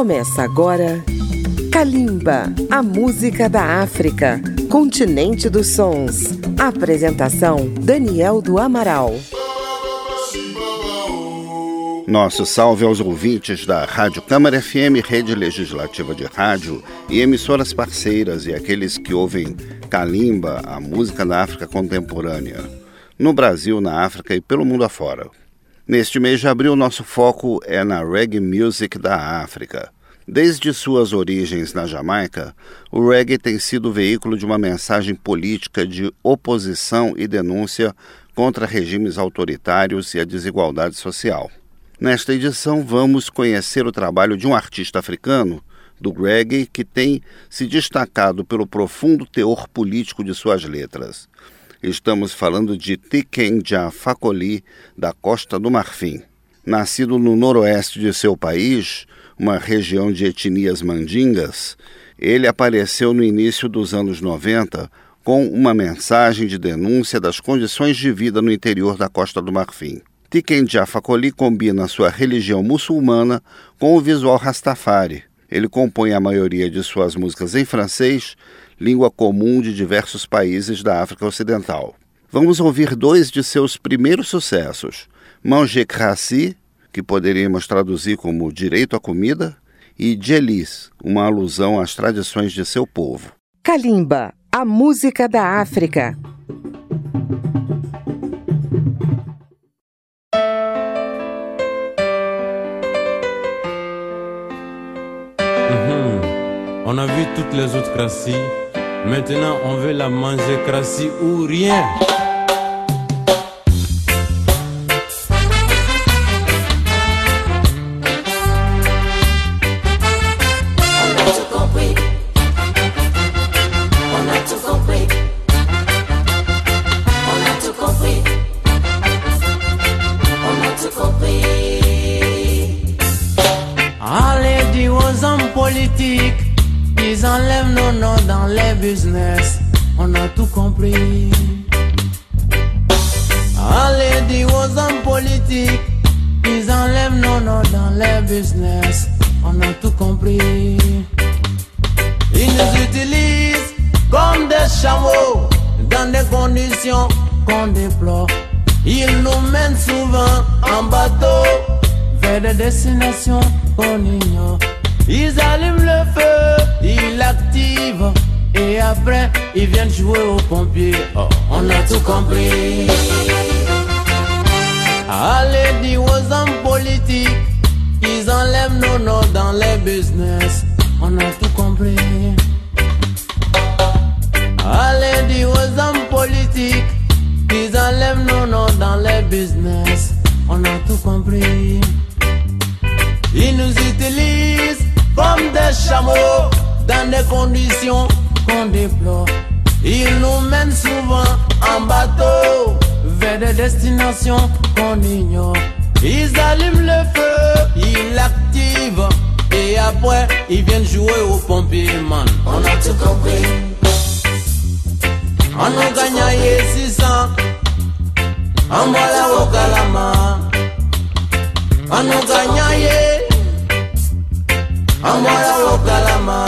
Começa agora Kalimba, a música da África, continente dos sons. Apresentação Daniel do Amaral. Nosso salve aos ouvintes da Rádio Câmara FM, rede legislativa de rádio e emissoras parceiras e aqueles que ouvem Kalimba, a música da África contemporânea, no Brasil, na África e pelo mundo afora. Neste mês de abril, nosso foco é na reggae music da África. Desde suas origens na Jamaica, o reggae tem sido veículo de uma mensagem política de oposição e denúncia contra regimes autoritários e a desigualdade social. Nesta edição, vamos conhecer o trabalho de um artista africano do reggae que tem se destacado pelo profundo teor político de suas letras. Estamos falando de Tikenja Fakoli, da Costa do Marfim. Nascido no noroeste de seu país, uma região de etnias mandingas, ele apareceu no início dos anos 90 com uma mensagem de denúncia das condições de vida no interior da Costa do Marfim. Tikenja Fakoli combina sua religião muçulmana com o visual Rastafari. Ele compõe a maioria de suas músicas em francês, língua comum de diversos países da África Ocidental. Vamos ouvir dois de seus primeiros sucessos: Manger Crassi, que poderíamos traduzir como direito à comida, e Djelis, uma alusão às tradições de seu povo. Kalimba, a música da África. Les autres crassis. Maintenant, on veut la manger crassi ou rien. Ils enlèvent nos noms dans les business. On a tout compris. Allez, dis aux hommes politiques, ils enlèvent nos noms dans les business. On a tout compris. Ils nous utilisent comme des chameaux dans des conditions qu'on déplore. Ils nous mènent souvent en bateau vers des destinations qu'on ignore. Ils allument le feu, ils l'activent et après ils viennent jouer aux pompiers. Oh, on a tout compris. Allez, dis aux hommes politiques, ils enlèvent nos noms dans les business. On a tout compris. Allez, dis aux hommes politiques, ils enlèvent nos noms dans les business. On a tout compris. Comme des chameaux dans des conditions qu'on déplore. Ils nous mènent souvent en bateau vers des destinations qu'on ignore. Ils allument le feu, ils l'activent et après ils viennent jouer aux pompiers, man. On a tout compris. On a gagné 600. On voilà au calama. On a gagné. ọmọ ẹwọ galama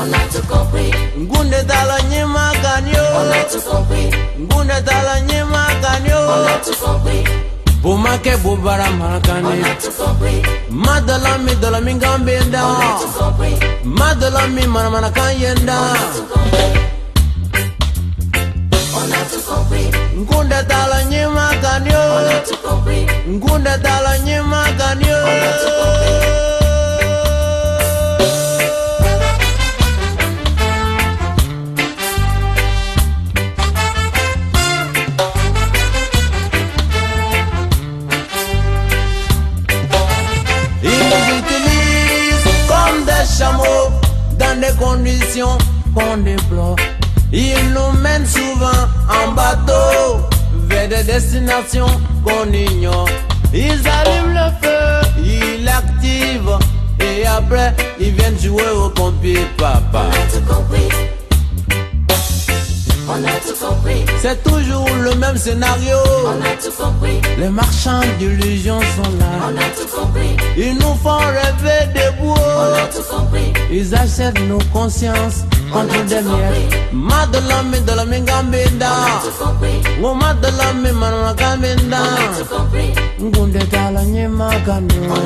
ọ̀nà tó kọ pé ngunde dala nye ma ga ni o ọ̀nà tó kọ pé ngunde dala nye ma ga ni o ọ̀nà tó kọ pé bomakɛ bo bara marakane ma dala mi dala mi kan bɛ da ma dala mi manamanakan ye da nkunda dala nye ma ga ni o nkunda dala nye ma. Ils nous mènent souvent en bateau vers des destinations qu'on ignore. Ils allument le feu, ils l'activent et après ils viennent jouer au pompier papa. On a tout compris. On a tout compris. C'est toujours le même scénario. On a tout compris. Les marchands d'illusions sont là. On a tout compris. Ils nous font rêver des bois. On a tout compris. Ils achètent nos consciences. Madala me dala me gambenda Ngo madala me manana gambenda Ngunde tala nye maganyo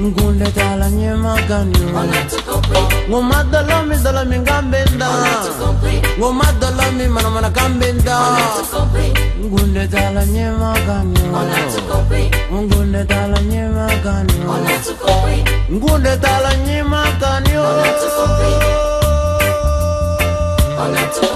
Ngunde tala nye maganyo Ngo madala me dala me gambenda Ngo madala me manana gambenda Ngunde tala nye maganyo Ngunde tala nye Ngunde tala nye on that.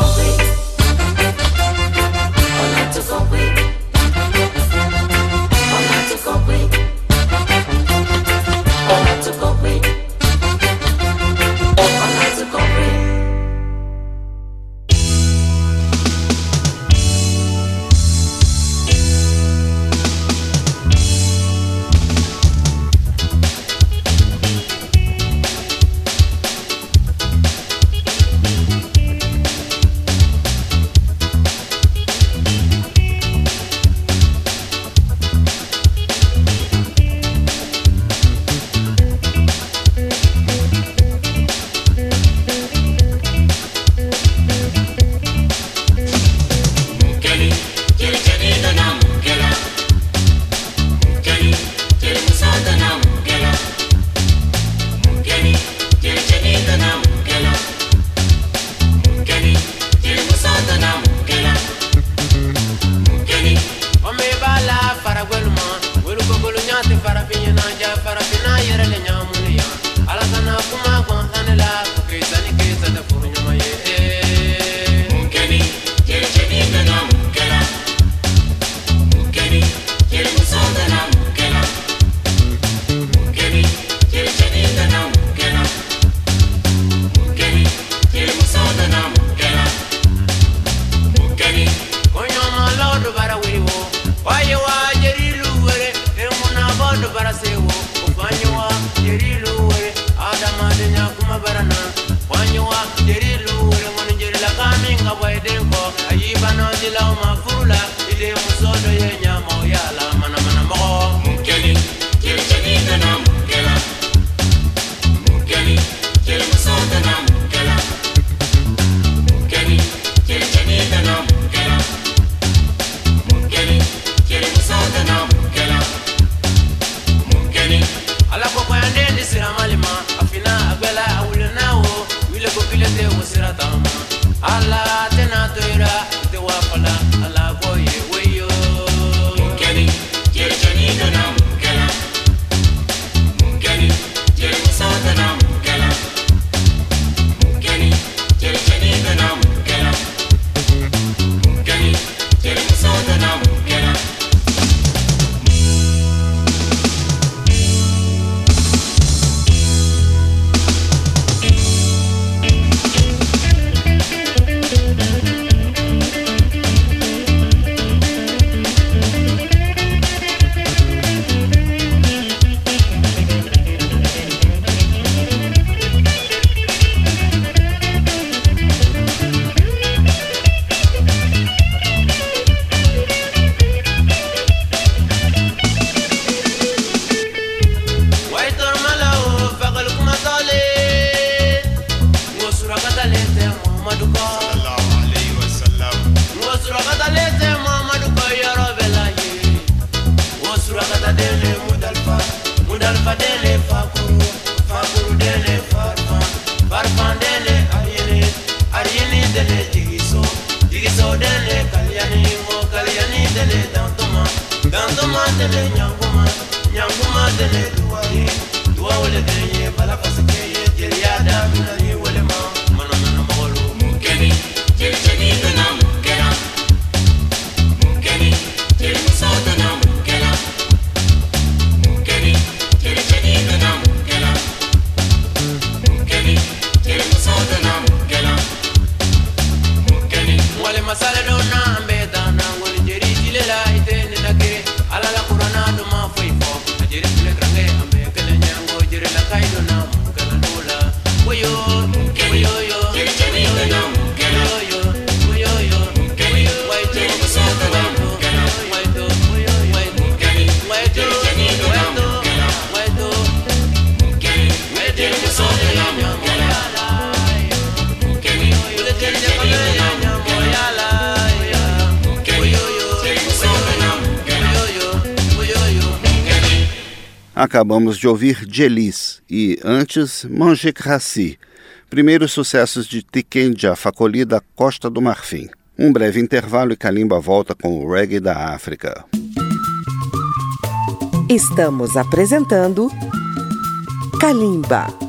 dalfa dele fakuru fakuru dele farfan farfan dele ayele ayele dele jigiso jigiso dele kalyani mo kalyani dele dantuma dantuma dele nyanguma nyanguma dele duwari Acabamos de ouvir Jelis e, antes, Manger Crassi, primeiros sucessos de Tikenja Facoli da Costa do Marfim. Um breve intervalo e Kalimba volta com o reggae da África. Estamos apresentando Kalimba.